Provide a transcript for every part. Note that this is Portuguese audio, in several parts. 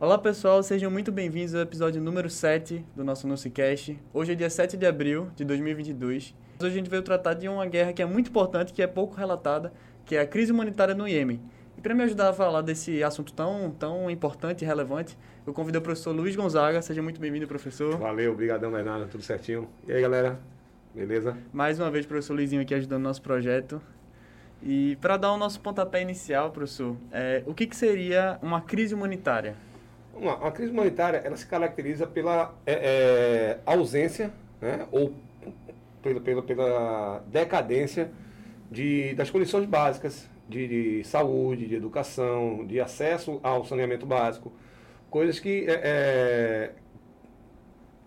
Olá pessoal, sejam muito bem-vindos ao episódio número 7 do nosso NuciCast. Hoje é dia 7 de abril de 2022. Hoje a gente veio tratar de uma guerra que é muito importante, que é pouco relatada, que é a crise humanitária no Iêmen. E para me ajudar a falar desse assunto tão, tão importante e relevante, eu convido o professor Luiz Gonzaga. Seja muito bem-vindo, professor. Valeu, obrigadão, Bernardo, tudo certinho. E aí, galera, beleza? Mais uma vez, professor Luizinho aqui ajudando o nosso projeto. E para dar o nosso pontapé inicial, professor, é, o que, que seria uma crise humanitária? Uma, uma crise humanitária, ela se caracteriza pela é, é, ausência, né, ou pela, pela, pela decadência de, das condições básicas de, de, saúde, de educação, de acesso ao saneamento básico, coisas que é, é,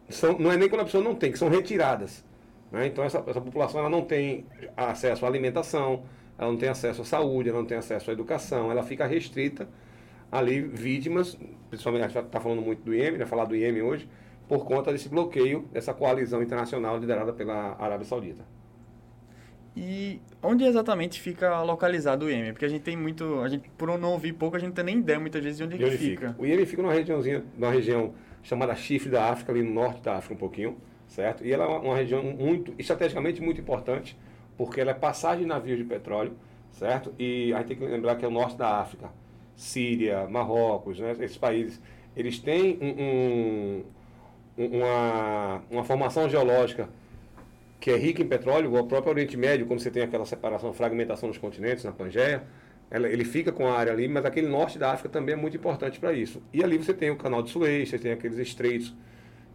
são, não é nem quando a pessoa não tem, que são retiradas. Né? Então essa, essa população ela não tem acesso à alimentação, ela não tem acesso à saúde, ela não tem acesso à educação, ela fica restrita ali vítimas, principalmente a gente está falando muito do Iêmen, vai falar do Iêmen hoje, por conta desse bloqueio dessa coalizão internacional liderada pela Arábia Saudita. E onde exatamente fica localizado o Iêmen? Porque a gente tem muito, a gente por não ouvir pouco, a gente não tem nem ideia muitas vezes de onde, ele fica. fica. O Iêmen fica numa regiãozinha, numa região chamada Chifre da África, ali no norte da África um pouquinho, certo? E ela é uma região muito, estrategicamente muito importante, porque ela é passagem de navios de petróleo, certo? E a gente tem que lembrar que é o norte da África. Síria, Marrocos, né? esses países, eles têm um, um, uma, uma formação geológica que é rica em petróleo, o próprio Oriente Médio, quando você tem aquela separação, fragmentação dos continentes, na Pangeia, ela, ele fica com a área ali, mas aquele norte da África também é muito importante para isso. E ali você tem o canal de Suez, você tem aqueles estreitos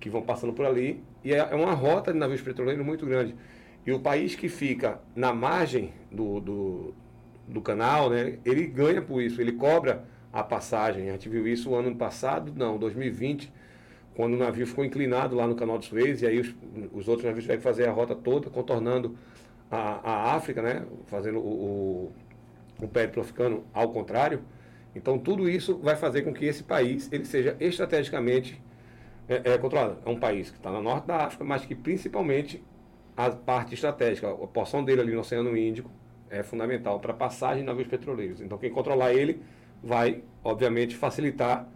que vão passando por ali, e é, é uma rota de navios petroleiros muito grande. E o país que fica na margem do, do, do canal, né, ele ganha por isso, ele cobra a passagem. A gente viu isso ano passado, não, 2020, quando o navio ficou inclinado lá no canal de Suez, e aí os, os outros navios tiveram que fazer a rota toda, contornando a, a África, né, fazendo o, o, o périplo africano ao contrário. Então tudo isso vai fazer com que esse país ele seja estrategicamente é, é controlado. É um país que está no norte da África, mas que principalmente a parte estratégica, a porção dele ali no Oceano Índico, é fundamental para passagem de navios petroleiros. Então, quem controlar ele vai, obviamente, facilitar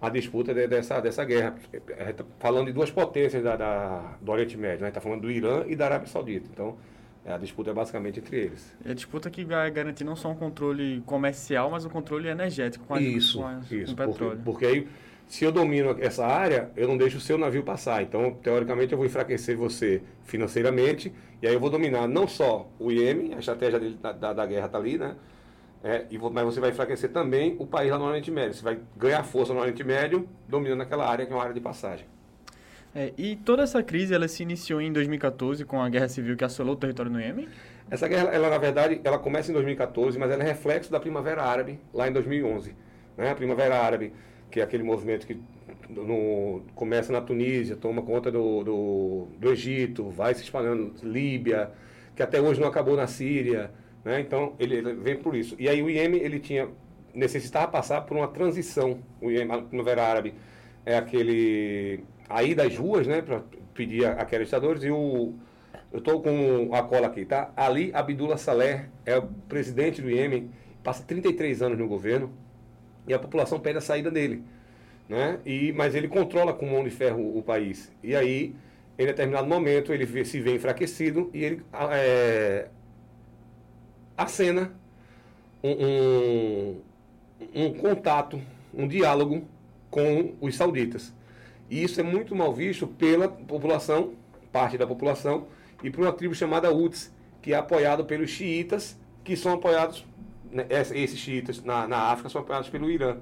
a disputa de, dessa, dessa guerra. A gente tá falando de duas potências da, da do Oriente Médio, né? a gente está falando do Irã e da Arábia Saudita. Então, é, a disputa é basicamente entre eles. É a disputa que vai garantir não só um controle comercial, mas um controle energético com, a, isso, com, a, isso, com o petróleo. Porque, porque aí se eu domino essa área, eu não deixo o seu navio passar. Então, teoricamente, eu vou enfraquecer você financeiramente, e aí eu vou dominar não só o Iêmen, a estratégia dele, da, da, da, guerra está ali, né? É, e vou, mas você vai enfraquecer também o país lá no Oriente Médio. Você vai ganhar força no Oriente Médio, dominando aquela área que é uma área de passagem. É, e toda essa crise ela se iniciou em 2014 com a guerra civil que assolou o território no Iêmen? Essa guerra, ela na verdade, ela começa em 2014, mas ela é reflexo da Primavera Árabe lá em 2011. Né? A Primavera Árabe que é aquele movimento que no, começa na Tunísia, toma conta do, do, do, Egito, vai se espalhando, Líbia, que até hoje não acabou na Síria, né? então ele, ele vem por isso. E aí o Iêmen, ele tinha, necessitava passar por uma transição, o Iêmen, a Primavera Árabe é aquele, aí das ruas, né, para pedir aqueles ditadores, e o, eu estou com a cola aqui, tá? Ali Abdullah Saleh é o presidente do Iêmen, passa 33 anos no governo, e a população pede a saída dele. Né? E, mas ele controla com mão de ferro o, país. E aí, em determinado momento, ele vê, se vê enfraquecido e ele é, acena um, um, um contato, um diálogo com os sauditas. E isso é muito mal visto pela população, parte da população, e por uma tribo chamada Uts, que é apoiado pelos xiitas, que são apoiados né, esses xiitas na, na África são apoiados pelo Irã.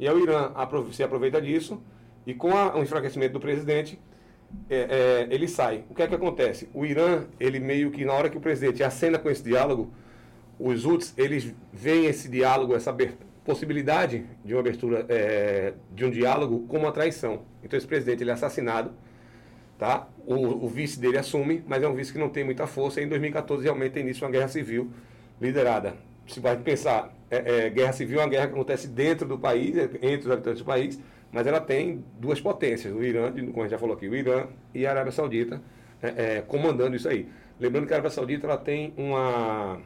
E o Irã se aproveita disso e com a, o enfraquecimento do presidente, é, é, ele sai. O que é que acontece? O Irã, ele meio que na hora que o presidente acena com esse diálogo, os Houthis, eles veem esse diálogo, essa possibilidade de uma abertura é, de um diálogo como uma traição. Então esse presidente ele é assassinado, tá? O, o, vice dele assume, mas é um vice que não tem muita força. E em 2014 realmente tem início uma guerra civil liderada se vai pensar, é, é, guerra civil é uma guerra que acontece dentro do país, entre os habitantes do país, mas ela tem duas potências, o Irã, como a gente já falou aqui, o Irã e a Arábia Saudita é, é, comandando isso aí. Lembrando que a Arábia Saudita ela tem uma,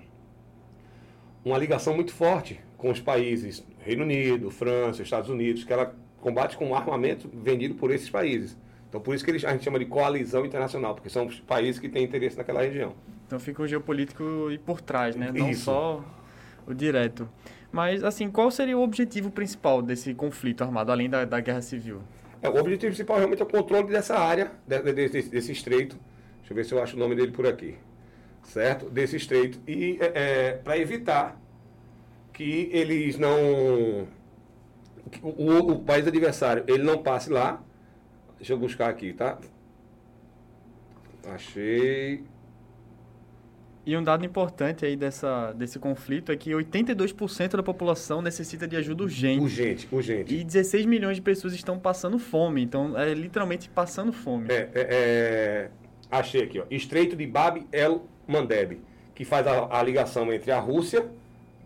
uma ligação muito forte com os países Reino Unido, França, Estados Unidos, que ela combate com armamento vendido por esses países. Então, por isso que a gente chama de coalizão internacional, porque são os países que têm interesse naquela região. Então fica o geopolítico por trás, né? Não isso. só o direto. Mas, assim, qual seria o objetivo principal desse conflito armado, além da, da guerra civil? É, o objetivo principal realmente é o controle dessa área, desse, desse estreito. Deixa eu ver se eu acho o nome dele por aqui. Certo? Desse estreito. E é, é para evitar que eles não. O, o, país adversário ele não passe lá. Deixa eu buscar aqui, tá? Achei. E um dado importante aí dessa, desse conflito é que 82% da população necessita de ajuda urgente. Urgente, urgente. E 16 milhões de pessoas estão passando fome. Então, é literalmente passando fome. É, é, é... achei aqui, ó. Estreito de Bab el Mandeb, que faz a, a ligação entre a Rússia,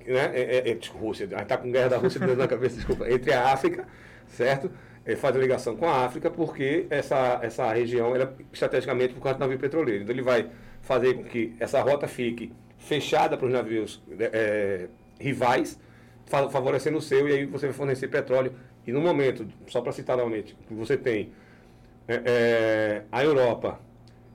né? É, é, é Rússia, está com guerra da Rússia na cabeça, desculpa, entre a África, certo? Ele faz a ligação com a África porque essa, essa região era estrategicamente por causa do navio petroleiro. Então ele vai fazer com que essa rota fique fechada para os navios é, rivais, favorecendo o seu, e aí você vai fornecer petróleo. E no momento, só para citar novamente, você tem é, é, a Europa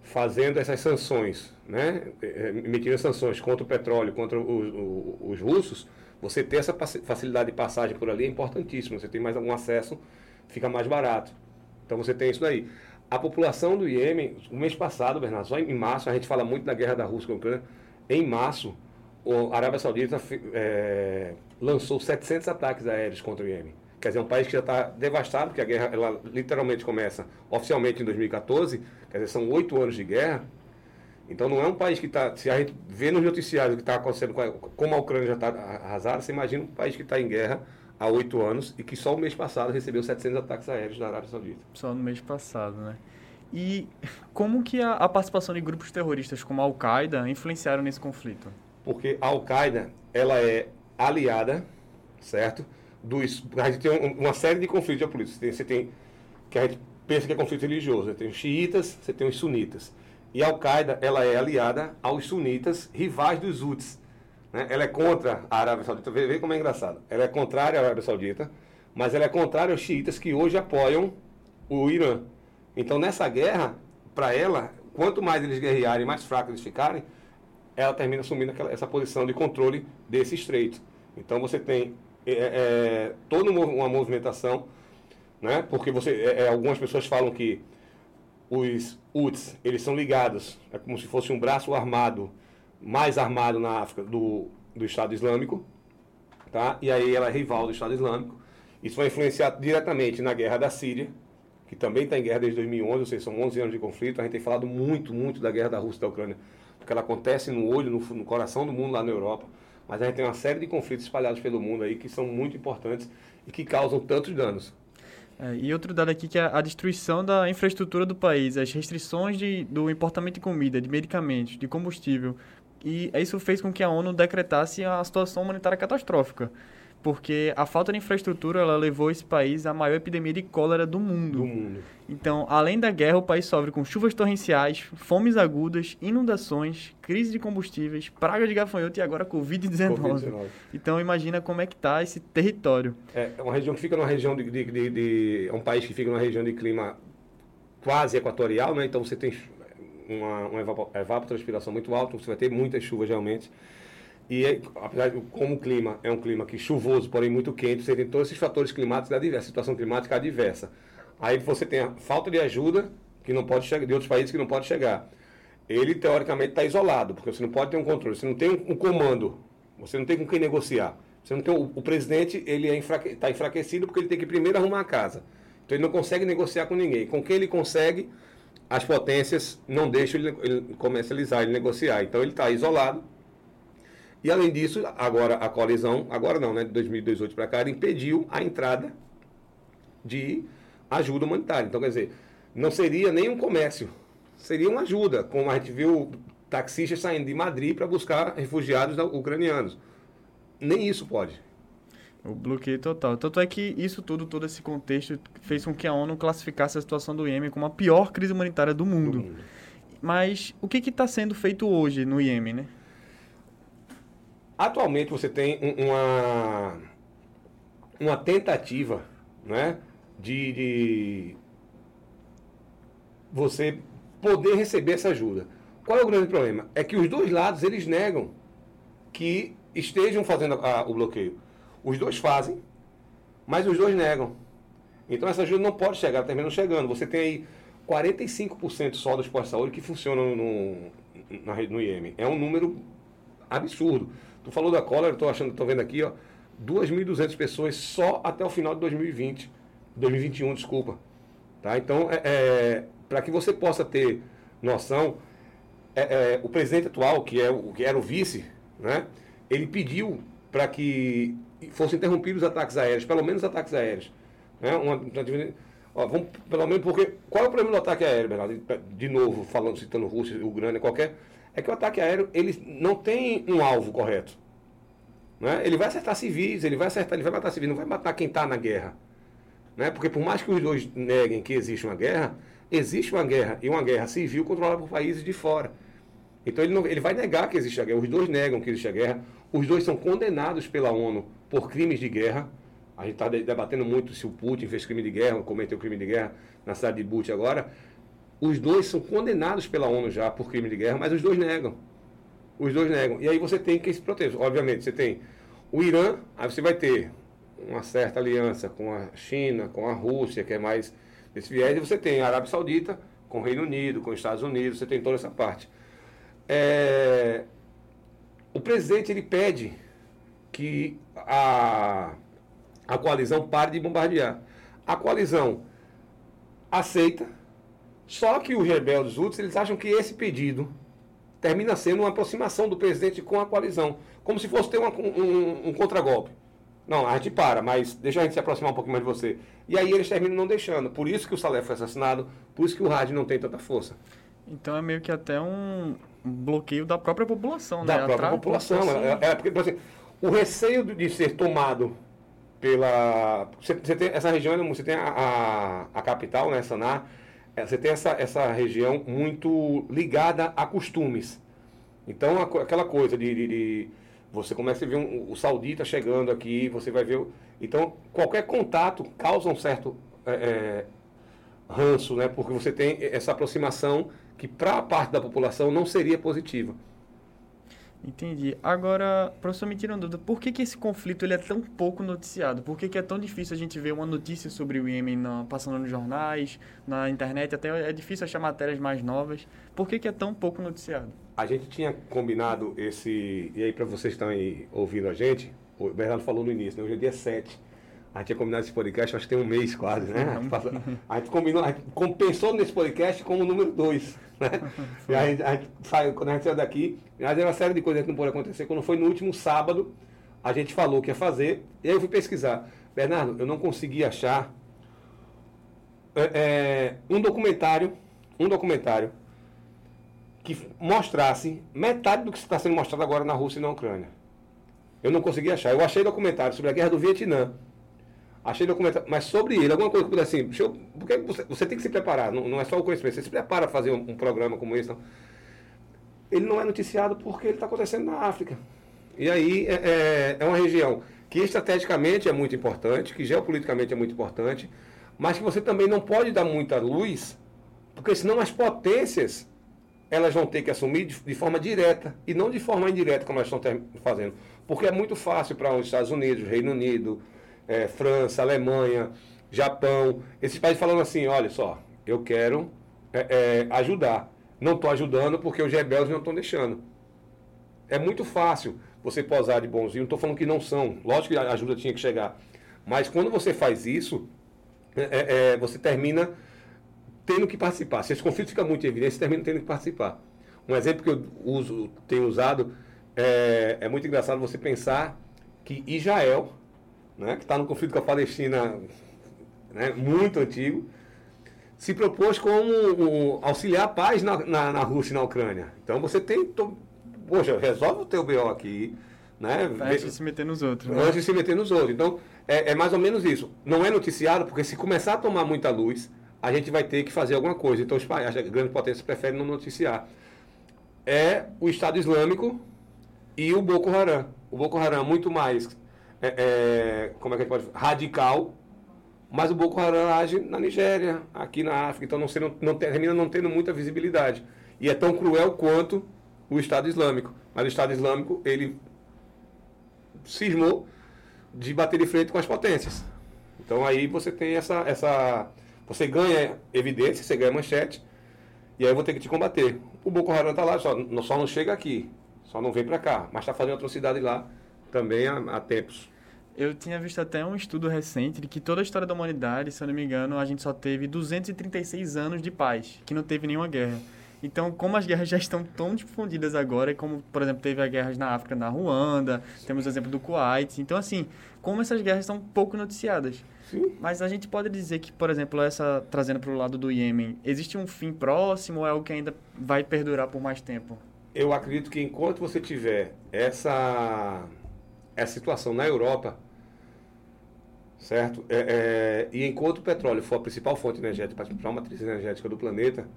fazendo essas sanções, né, é, emitindo sanções contra o petróleo, contra os, os, os russos, você ter essa facilidade de passagem por ali é importantíssimo. Você tem mais algum acesso, fica mais barato. Então você tem isso daí. A população do Iêmen, o mês passado, Bernardo, só em março, a gente fala muito da guerra da Rússia com a Ucrânia, em março, a Arábia Saudita é, lançou 700 ataques aéreos contra o Iêmen. Quer dizer, é um país que já está devastado, porque a guerra ela literalmente começa oficialmente em 2014, quer dizer, são oito anos de guerra. Então não é um país que está. Se a gente vê nos noticiários o que está acontecendo, como a Ucrânia já está arrasada, você imagina um país que está em guerra há oito anos e que só o mês passado recebeu 700 ataques aéreos da Arábia Saudita. Só no mês passado, né? E como que a, a participação de grupos terroristas como a Al-Qaeda influenciaram nesse conflito? Porque a Al-Qaeda, ela é aliada, certo? Dos, a gente tem uma série de conflitos geopolíticos. Você tem, que a gente pensa que é conflito religioso. Você tem os xiitas, você tem os sunitas. E a Al-Qaeda, ela é aliada aos sunitas, rivais dos Houthis. Né? Ela é contra a Arábia Saudita. Vê, vê como é engraçado. Ela é contrária à Arábia Saudita, mas ela é contrária aos xiitas que hoje apoiam o Irã. Então, nessa guerra, para ela, quanto mais eles guerrearem, mais fracos eles ficarem, ela termina assumindo aquela, essa posição de controle desse estreito. Então, você tem é, é, toda uma movimentação, né? porque você, é, é, algumas pessoas falam que os UTS, eles são ligados, é como se fosse um braço armado mais armado na África do, do Estado Islâmico, tá? e aí ela é rival do Estado Islâmico. Isso vai influenciar diretamente na guerra da Síria, que também está em guerra desde 2011, ou seja, são 11 anos de conflito. A gente tem falado muito, muito da guerra da Rússia e da Ucrânia, porque ela acontece no olho, no, no coração do mundo lá na Europa. Mas a gente tem uma série de conflitos espalhados pelo mundo aí que são muito importantes e que causam tantos danos. É, e outro dado aqui que é a destruição da infraestrutura do país, as restrições de, do importamento de comida, de medicamentos, de combustível, e isso fez com que a ONU decretasse a situação humanitária catastrófica, porque a falta de infraestrutura levou esse país à maior epidemia de cólera do mundo. Do mundo. Então, além da guerra, o país sofre com chuvas torrenciais, fomes agudas, inundações, crise de combustíveis, praga de gafanhoto e agora Covid-19. COVID então, imagina como é que está esse território. É, é uma região que fica numa região de, de, de, de, É um país que fica numa região de clima quase equatorial, né? Então você tem uma, uma evapotranspiração muito alta, você vai ter muitas chuvas realmente. E apesar de como o clima é um clima que chuvoso, porém muito quente, você tem todos esses fatores climáticos adversos, situação climática adversa. Aí você tem a falta de ajuda que não pode chegar de outros países que não pode chegar. Ele teoricamente está isolado, porque você não pode ter um controle, você não tem um comando, você não tem com quem negociar. Você não tem o, o presidente, ele está é enfraque, tá enfraquecido porque ele tem que primeiro arrumar a casa. Então ele não consegue negociar com ninguém. Com quem ele consegue, as potências não deixam ele, ele comercializar, ele negociar. Então ele está isolado. E além disso, agora a coalizão, agora não, né, de 2018 para cá, impediu a entrada de ajuda humanitária. Então, quer dizer, não seria nem um comércio, seria uma ajuda, como a gente viu taxistas saindo de Madrid para buscar refugiados ucranianos. Nem isso pode. O bloqueio total. Tanto é que isso tudo, todo esse contexto, fez com que a ONU classificasse a situação do Iêmen como a pior crise humanitária do mundo. Do mundo. Mas o que está sendo feito hoje no Iêmen, né? Atualmente você tem uma, uma tentativa né, de, de você poder receber essa ajuda. Qual é o grande problema? É que os dois lados eles negam que estejam fazendo a, o bloqueio. Os dois fazem, mas os dois negam. Então essa ajuda não pode chegar, termina chegando. Você tem aí 45% só dos pós-saúde que funcionam no, na rede no IEM. É um número absurdo. Tu falou da cólera, estou achando, estou vendo aqui, ó, 2.200 pessoas só até o final de 2020, 2021, desculpa. Tá? Então, é, é para que você possa ter noção, é, é, o presidente atual, que, é o, que era o vice, né, ele pediu para que fossem interrompidos os ataques aéreos, pelo menos ataques aéreos. Né, uma, ó, vamos, pelo menos porque. Qual é o problema do ataque aéreo, Bernardo? De novo, falando, citando Rússia, Ucrânia, qualquer. É que o ataque aéreo ele não tem um alvo correto. Né? Ele vai acertar civis, ele vai acertar, ele vai matar civis, não vai matar quem está na guerra. Né? Porque por mais que os dois neguem que existe uma guerra, existe uma guerra, e uma guerra civil controlada por países de fora. Então ele, não, ele vai negar que existe a guerra. Os dois negam que existe a guerra. Os dois são condenados pela ONU por crimes de guerra. A gente está debatendo muito se o Putin fez crime de guerra, cometeu crime de guerra na cidade de Bucha agora. Os dois são condenados pela ONU já por crime de guerra, mas os dois negam. Os dois negam. E aí você tem que se proteger. Obviamente, você tem o Irã, aí você vai ter uma certa aliança com a China, com a Rússia, que é mais esse viés, e você tem a Arábia Saudita com o Reino Unido, com os Estados Unidos, você tem toda essa parte. É, o presidente ele pede que a, a coalizão pare de bombardear. A coalizão aceita, só que os rebeldes outros eles acham que esse pedido termina sendo uma aproximação do presidente com a coalizão, como se fosse ter uma, um, um contragolpe. Não, a gente para, mas deixa a gente se aproximar um pouquinho mais de você. E aí eles terminam não deixando. Por isso que o Salé foi assassinado, por isso que o rádio não tem tanta força. Então é meio que até um bloqueio da própria população, da né? Da própria população. É, é, porque, assim, o receio de ser tomado pela. Você, você tem essa região, você tem a, a, a capital, né, Saná, é, você tem essa, essa região muito ligada a costumes. Então, aquela coisa de, de, de você começa a ver um, o saudita chegando aqui, você vai ver. Então, qualquer contato causa um certo é, é, ranço, né? Porque você tem essa aproximação que, para a parte da população, não seria positiva. Entendi. Agora, professor, me tira uma dúvida. Por que, que esse conflito ele é tão pouco noticiado? Por que, que é tão difícil a gente ver uma notícia sobre o Iêmen na, passando nos jornais, na internet? Até é difícil achar matérias mais novas. Por que, que é tão pouco noticiado? A gente tinha combinado esse... E aí, para vocês que estão aí ouvindo a gente, o Bernardo falou no início, né? hoje é dia 7. A gente tinha combinado esse podcast, acho que tem um mês quase, né? A gente, passou, a gente combinou, a gente pensou nesse podcast como número 2. Né? E a gente, a gente saiu, quando a gente saiu daqui, mas uma série de coisas que não pode acontecer. Quando foi no último sábado, a gente falou que ia fazer, e aí eu fui pesquisar. Bernardo, eu não consegui achar é, é, um documentário, um documentário que mostrasse metade do que está sendo mostrado agora na Rússia e na Ucrânia. Eu não consegui achar. Eu achei documentário sobre a guerra do Vietnã. Achei documentário, mas sobre ele, alguma coisa que assim, eu, porque você, você, tem que se preparar, não, não, é só o conhecimento, você se prepara para fazer um, um, programa como esse. Não. Ele não é noticiado porque ele está acontecendo na África. E aí é, é, é, uma região que estrategicamente é muito importante, que geopoliticamente é muito importante, mas que você também não pode dar muita luz, porque senão as potências elas vão ter que assumir de, de forma direta e não de forma indireta como elas estão fazendo. Porque é muito fácil para os Estados Unidos, Reino Unido, é, França, Alemanha, Japão, esses países falando assim, olha só, eu quero é, é, ajudar. Não estou ajudando porque os rebeldes não estão deixando. É muito fácil você posar de bonzinho, não estou falando que não são, lógico que a ajuda tinha que chegar. Mas quando você faz isso, é, é, é, você termina tendo que participar. Se esse conflito fica muito evidente, você termina tendo que participar. Um exemplo que eu uso, tenho usado é, é muito engraçado você pensar que Israel né, que está no conflito com a Palestina né, muito antigo, se propôs como auxiliar a paz na, na, na, Rússia e na Ucrânia. Então você tem. To, poxa, resolve o teu BO aqui. Né? Antes de se meter nos outros. Né? Antes de se meter nos outros. Então, é, é, mais ou menos isso. Não é noticiado, porque se começar a tomar muita luz, a gente vai ter que fazer alguma coisa. Então, os países, as grandes potências preferem não noticiar. É o Estado Islâmico e o Boko Haram. O Boko Haram muito mais é, é, como é que a gente pode radical Mas o Boko Haram age na Nigéria, aqui na África, então não, sendo, não termina não tendo muita visibilidade. E é tão cruel quanto o Estado Islâmico. Mas o Estado Islâmico, ele cismou de bater de frente com as potências. Então aí você tem essa, essa. Você ganha evidência, você ganha manchete, e aí eu vou ter que te combater. O Boko Haram está lá, só, só não chega aqui, só não vem para cá, mas está fazendo atrocidade lá também há, há tempos. Eu tinha visto até um estudo recente de que toda a história da humanidade, se eu não me engano, a gente só teve 236 anos de paz, que não teve nenhuma guerra. Então, como as guerras já estão tão difundidas agora, como, por exemplo, teve as guerras na África, na Ruanda, temos o exemplo do Kuwait. Então, assim, como essas guerras são pouco noticiadas. Sim. Mas a gente pode dizer que, por exemplo, essa trazendo para o lado do Iêmen, existe um fim próximo ou é algo que ainda vai perdurar por mais tempo? Eu acredito que enquanto você tiver essa, essa situação na Europa, certo? É, é, e enquanto o petróleo for a principal fonte energética, a principal matriz energética do planeta,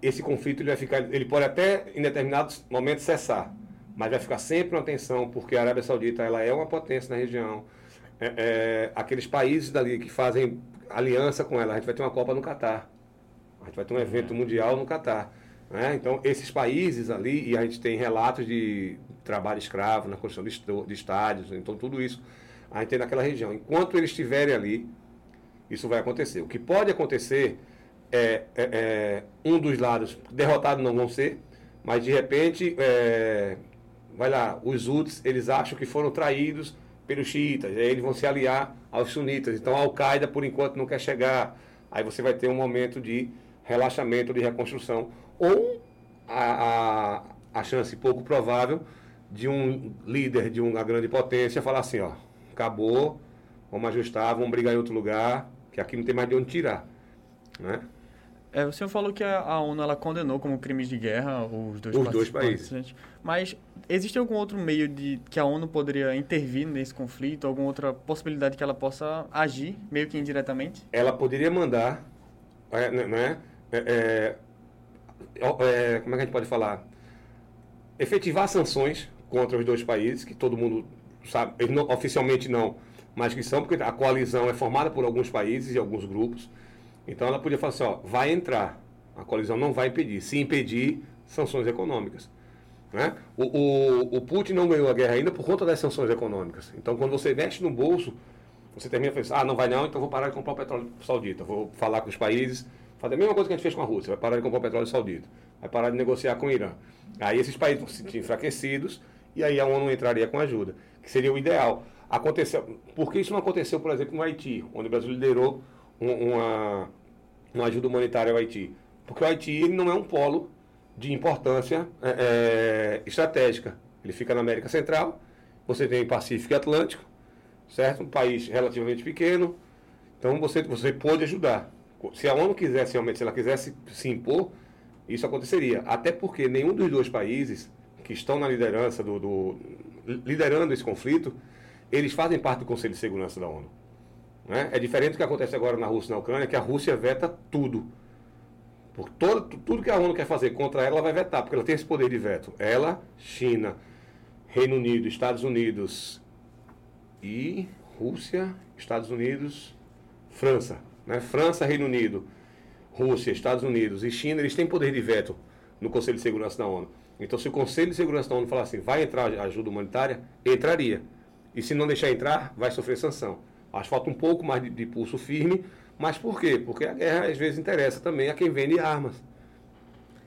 esse conflito ele vai ficar, ele pode até em determinados momentos cessar, mas vai ficar sempre uma tensão porque a Arábia Saudita ela é uma potência na região. É, é, aqueles países dali que fazem aliança com ela, a gente vai ter uma Copa no Catar, a gente vai ter um evento mundial no Catar. Né? Então, esses países ali, e a gente tem relatos de trabalho escravo na construção de, estádios, então tudo isso a gente tem naquela região. Enquanto eles estiverem ali, isso vai acontecer. O que pode acontecer é, é, é um dos lados, derrotados não vão ser, mas de repente, é, vai lá, os Houthis, eles acham que foram traídos pelos xiitas, aí eles vão se aliar aos sunitas. Então a Al-Qaeda, por enquanto, não quer chegar. Aí você vai ter um momento de relaxamento, de reconstrução. Ou a, a, a chance pouco provável de um líder de uma grande potência falar assim, ó, acabou, vamos ajustar, vamos brigar em outro lugar, que aqui não tem mais de onde tirar. Né? É, o senhor falou que a, a ONU ela condenou como crimes de guerra os dois, os dois países. Mas existe algum outro meio de que a ONU poderia intervir nesse conflito? Alguma outra possibilidade que ela possa agir, meio que indiretamente? Ela poderia mandar, é, né, né é, é, é, como é que a gente pode falar? Efetivar sanções contra os dois países, que todo mundo sabe, não, oficialmente não, mas que são, porque a coalizão é formada por alguns países e alguns grupos. Então ela podia falar assim, ó, vai entrar, a coalizão não vai impedir. Se impedir, sanções econômicas. Né? O, o, o Putin não ganhou a guerra ainda por conta das sanções econômicas. Então quando você mexe no bolso, você termina falando, ah, não vai não, então vou parar de comprar o petróleo saudita. Vou falar com os países, fazer a mesma coisa que a gente fez com a Rússia, vai parar de comprar o petróleo saudita. Vai parar de negociar com o Irã. Aí esses países vão se sentir enfraquecidos e aí a ONU entraria com ajuda, que seria o ideal. Aconteceu, por que isso não aconteceu, por exemplo, no Haiti, onde o Brasil liderou uma, uma ajuda humanitária ao Haiti. Porque o Haiti ele não é um polo de importância é, é, estratégica. Ele fica na América Central, você tem Pacífico e Atlântico, certo? Um país relativamente pequeno, então você, você pode ajudar. Se a ONU quisesse realmente, se ela quisesse se impor, isso aconteceria. Até porque nenhum dos dois países que estão na liderança do, do liderando esse conflito, eles fazem parte do Conselho de Segurança da ONU. Né? É diferente do que acontece agora na Rússia e na Ucrânia, que a Rússia veta tudo. Por todo, tudo que a ONU quer fazer contra ela, ela vai vetar, porque ela tem esse poder de veto. Ela, China, Reino Unido, Estados Unidos e Rússia, Estados Unidos, França. Né? França, Reino Unido, Rússia, Estados Unidos e China, eles têm poder de veto no Conselho de Segurança da ONU. Então, se o Conselho de Segurança da ONU falar assim, vai entrar ajuda humanitária, entraria. E se não deixar entrar, vai sofrer sanção. Acho que falta um pouco mais de, de pulso firme, mas por quê? Porque a guerra às vezes interessa também a quem vende armas.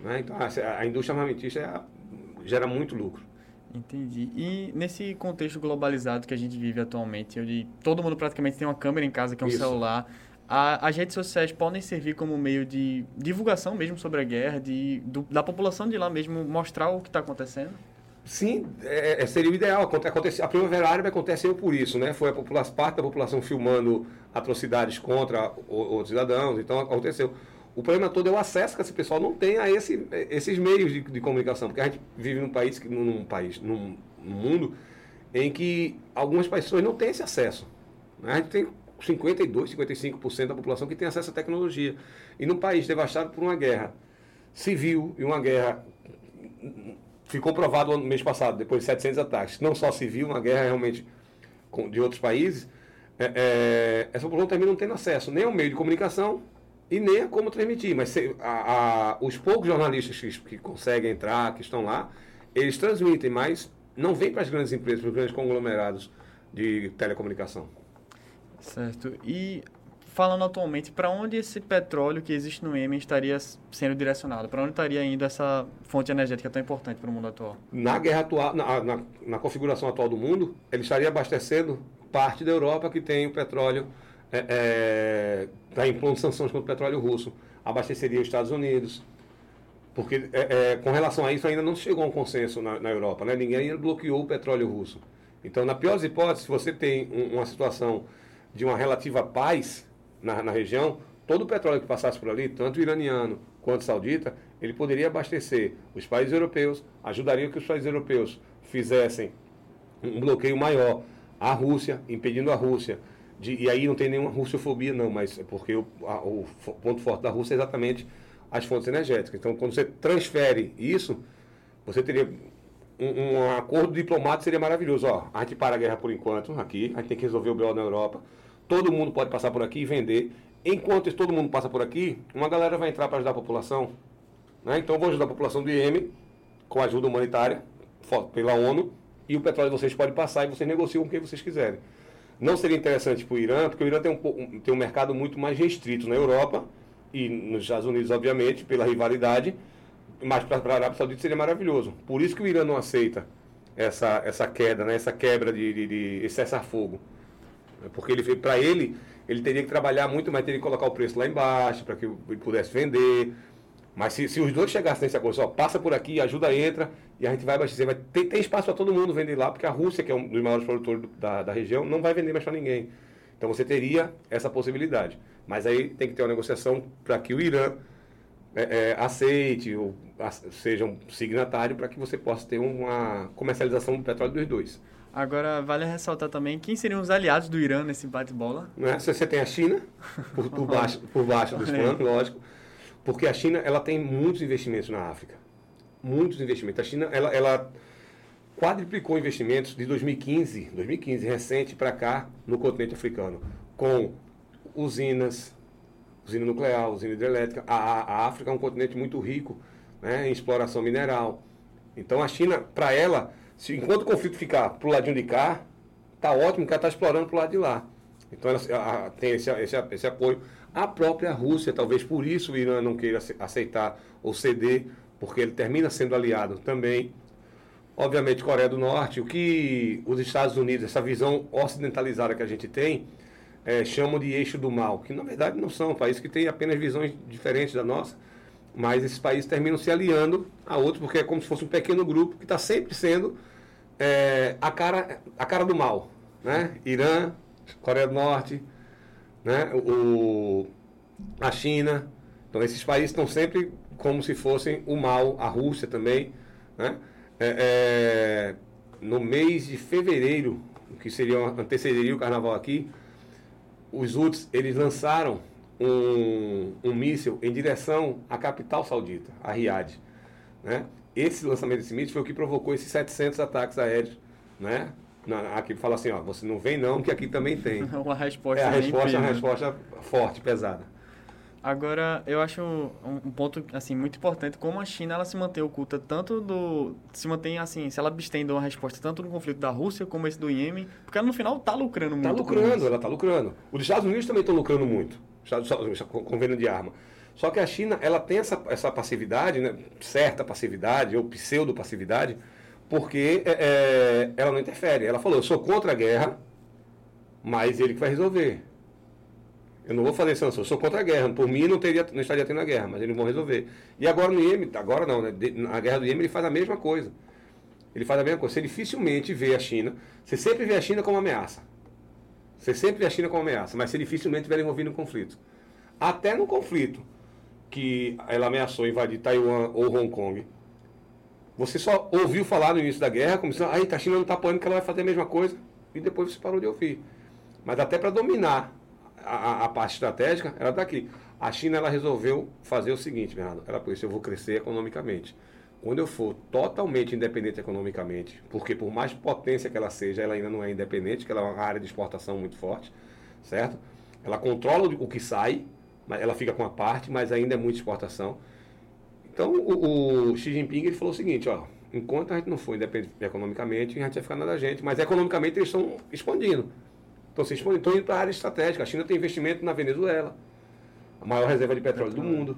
Né? Então a, a indústria armamentista é, gera muito lucro. Entendi. E nesse contexto globalizado que a gente vive atualmente, onde todo mundo praticamente tem uma câmera em casa, que é um Isso. celular, a, as redes sociais podem servir como meio de divulgação mesmo sobre a guerra, de, do, da população de lá mesmo mostrar o que está acontecendo? Sim, é, é, seria o ideal. Acontece, a Primavera Árabe aconteceu por isso, né? Foi a população, parte da população filmando atrocidades contra outros cidadãos, então aconteceu. O problema todo é o acesso que esse pessoal não tem a esse, esses meios de, de, comunicação, porque a gente vive num país, num país, num, num, mundo em que algumas pessoas não têm esse acesso. Né? A gente tem 52, 55% da população que tem acesso à tecnologia. E num país devastado por uma guerra civil e uma guerra ficou provado no mês passado, depois de 700 ataques, não só civil, uma guerra realmente de outros países, é, é, essa população termina não tendo acesso nem ao meio de comunicação e nem a como transmitir. Mas se, a, a, os poucos jornalistas que, que, conseguem entrar, que estão lá, eles transmitem, mas não vem para as grandes empresas, para os grandes conglomerados de telecomunicação. Certo. E falando atualmente, para onde esse petróleo que existe no Iêmen estaria sendo direcionado? Para onde estaria indo essa fonte energética tão importante para o mundo atual? Na guerra atual, na, na, na, configuração atual do mundo, ele estaria abastecendo parte da Europa que tem o petróleo, está é, é, tá impondo sanções contra o petróleo russo. Abasteceria os Estados Unidos, porque é, é, com relação a isso ainda não chegou a um consenso na, na Europa, né? ninguém bloqueou o petróleo russo. Então, na pior das hipóteses, se você tem um, uma situação de uma relativa paz, na, na região, todo o petróleo que passasse por ali, tanto iraniano quanto saudita, ele poderia abastecer os países europeus, ajudaria que os países europeus fizessem um bloqueio maior à Rússia, impedindo a Rússia de, e aí não tem nenhuma russofobia não, mas é porque o, a, o ponto forte da Rússia é exatamente as fontes energéticas. Então, quando você transfere isso, você teria um, um acordo diplomático seria maravilhoso. Ó, a gente para a guerra por enquanto aqui, a gente tem que resolver o BO na Europa todo mundo pode passar por aqui e vender. Enquanto todo mundo passa por aqui, uma galera vai entrar para ajudar a população. Né? Então eu vou ajudar a população do Iêmen com ajuda humanitária pela ONU e o petróleo vocês podem passar e vocês negociam com quem vocês quiserem. Não seria interessante para o Irã, porque o Irã tem um, tem um mercado muito mais restrito na Europa e nos Estados Unidos, obviamente, pela rivalidade, mas para a Arábia Saudita seria maravilhoso. Por isso que o Irã não aceita essa, essa queda, né? essa quebra de, de, de cessar-fogo. Porque ele para ele, ele teria que trabalhar muito, mas teria que colocar o preço lá embaixo para que ele pudesse vender. Mas se, se os dois chegassem nesse acordo, só passa por aqui, ajuda entra e a gente vai abastecer. Vai ter, tem espaço para todo mundo vender lá, porque a Rússia, que é um dos maiores produtores da, da região, não vai vender mais para ninguém. Então você teria essa possibilidade. Mas aí tem que ter uma negociação para que o Irã é, é, aceite ou a, seja um signatário para que você possa ter uma comercialização do petróleo dos dois. Agora, vale ressaltar também quem seriam os aliados do Irã nesse bate-bola. Se você tem a China, por, por baixo, por baixo dos planos, lógico, porque a China ela tem muitos investimentos na África. Muitos investimentos. A China ela, ela quadriplicou investimentos de 2015, 2015 recente para cá no continente africano, com usinas, usina nuclear, usina hidrelétrica. A, a África é um continente muito rico né, em exploração mineral. Então a China, para ela, se, enquanto o conflito ficar pro ladinho de cá, tá ótimo que ela está explorando pro lado de lá. Então ela, ela tem esse, esse, esse, apoio. A própria Rússia, talvez por isso o Irã não queira aceitar ou ceder, porque ele termina sendo aliado também. Obviamente, Coreia do Norte, o que os Estados Unidos, essa visão ocidentalizada que a gente tem, é, chamam de eixo do mal, que na verdade não são países que têm apenas visões diferentes da nossa, mas esses países terminam se aliando a outros, porque é como se fosse um pequeno grupo que está sempre sendo é, a, cara, a cara do mal. Né? Irã, Coreia do Norte, né? o, a China. Então esses países estão sempre como se fossem o mal, a Rússia também. Né? É, é, no mês de fevereiro, que seria antecederia o carnaval aqui, os Houthis, eles lançaram um, um míssil em direção à capital saudita, a Riad. Né? Esse lançamento desse míssil foi o que provocou esses 700 ataques aéreos. Né? Na, aqui fala assim, ó, você não vem não, que aqui também tem. uma resposta É a resposta, uma resposta forte, pesada. Agora, eu acho um, um, ponto assim muito importante como a China ela se mantém oculta tanto do se mantém assim, se ela abstém de uma resposta tanto no conflito da Rússia como esse do Iêmen, porque ela no final está lucrando tá muito. Está lucrando, ela está lucrando. Os Estados Unidos também estão lucrando muito com venda de arma. Só que a China ela tem essa, essa passividade, né, certa passividade ou pseudo-passividade, porque é, é, ela não interfere. Ela falou, eu sou contra a guerra, mas ele que vai resolver. Eu não vou fazer sanção, eu sou contra a guerra. Por mim não, teria, não estaria tendo a guerra, mas eles vão resolver. E agora no Iêmen, agora não, né? Na guerra do Iêmen ele faz a mesma coisa. Ele faz a mesma coisa. Você dificilmente vê a China, você sempre vê a China como ameaça. Você sempre vê a China como ameaça, mas você dificilmente vê ela envolvida no conflito. Até no conflito que ela ameaçou invadir Taiwan ou Hong Kong, você só ouviu falar no início da guerra, como se a China não está apoiando que ela vai fazer a mesma coisa, e depois você parou de ouvir. Mas até para dominar a, a, parte estratégica, ela está aqui. A China ela resolveu fazer o seguinte, Bernardo, ela disse, eu vou crescer economicamente. quando eu for totalmente independente economicamente, porque por mais potência que ela seja, ela ainda não é independente, que ela é uma área de exportação muito forte, certo? Ela controla o que sai, mas ela fica com a parte, mas ainda é muita exportação. Então o, o Xi Jinping ele falou o seguinte, ó, enquanto a gente não for independente economicamente, a gente vai ficar nada da gente, mas economicamente eles estão expandindo. Estão se expandindo, estão indo para a área estratégica. A China tem investimento na Venezuela, a maior reserva de petróleo, do mundo.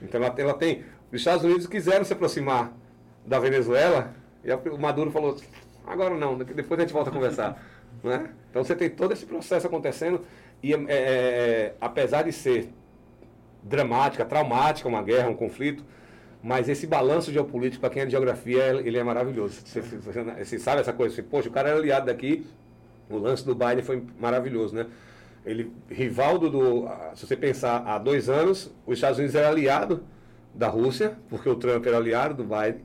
Então ela, ela tem. Os Estados Unidos quiseram se aproximar da Venezuela e o Maduro falou: agora não, depois a gente volta a conversar. né? Então você tem todo esse processo acontecendo e é, é, é, apesar de ser dramática, traumática, uma guerra, um conflito, mas esse balanço geopolítico, para quem é de geografia, ele é maravilhoso. Você, você, você sabe essa coisa? Assim, Poxa, o cara era aliado daqui, o lance do Biden foi maravilhoso, né? Ele, rival do, Se você pensar, há dois anos, os Estados Unidos era aliado da Rússia, porque o Trump era aliado do Biden,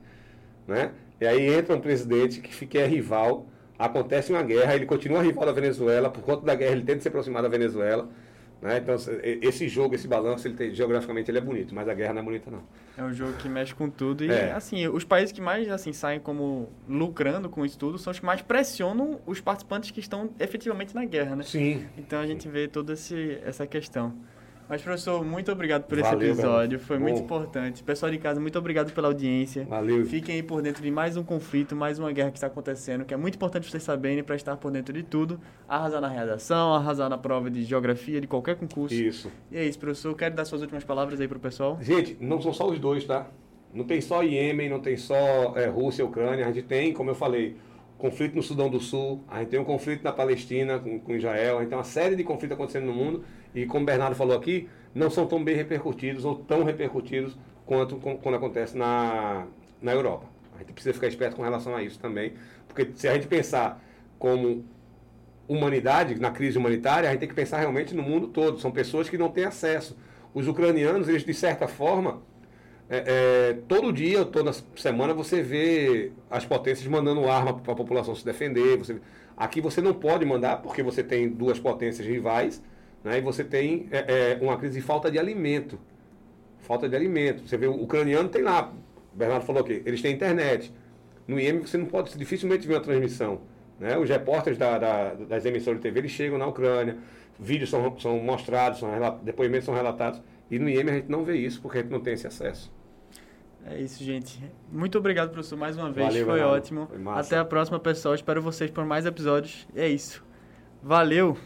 né? E aí entra um presidente que, que é rival, acontece uma guerra, ele continua rival da Venezuela, por conta da guerra ele tenta se aproximar da Venezuela, né? Então, esse jogo, esse balanço, ele tem, geograficamente ele é bonito, mas a guerra não é bonita, não. É um jogo que mexe com tudo. E, é. assim, os países que mais assim, saem como lucrando com isso tudo são os que mais pressionam os participantes que estão efetivamente na guerra, né? Sim. Então, a gente vê toda essa questão. Mas, professor, muito obrigado por Valeu, esse episódio. Foi Bom. muito importante. Pessoal de casa, muito obrigado pela audiência. Valeu. Fiquem aí por dentro de mais um conflito, mais uma guerra que está acontecendo, que é muito importante vocês saberem para estar por dentro de tudo. Arrasar na redação, arrasar na prova de geografia, de qualquer concurso. Isso. E é isso, professor. Quero dar suas últimas palavras aí para o pessoal. Gente, não são só os dois, tá? Não tem só Iêmen, não tem só é, Rússia Ucrânia. A gente tem, como eu falei, conflito no Sudão do Sul, a gente tem um conflito na Palestina com, com Israel, a gente tem uma série de conflitos acontecendo no mundo. E como o Bernardo falou aqui, não são tão bem repercutidos ou tão repercutidos quanto com, quando acontece na, na Europa. A gente precisa ficar esperto com relação a isso também, porque se a gente pensar como humanidade, na crise humanitária, a gente tem que pensar realmente no mundo todo. São pessoas que não têm acesso. Os ucranianos, eles de certa forma, é, é, todo dia, toda semana, você vê as potências mandando arma para a população se defender. Você, aqui você não pode mandar, porque você tem duas potências rivais né? E você tem é, é, uma crise de falta de alimento. Falta de alimento. Você vê, o ucraniano tem lá, o Bernardo falou aqui, eles têm internet. No IEM você não pode dificilmente ver uma transmissão. Né? Os repórteres da, da, das emissoras de TV eles chegam na Ucrânia, vídeos são, são mostrados, são depoimentos são relatados. E no IEM a gente não vê isso porque a gente não tem esse acesso. É isso, gente. Muito obrigado, professor, mais uma vez. Valeu, Foi ótimo. Foi Até a próxima, pessoal. Espero vocês por mais episódios. É isso. Valeu!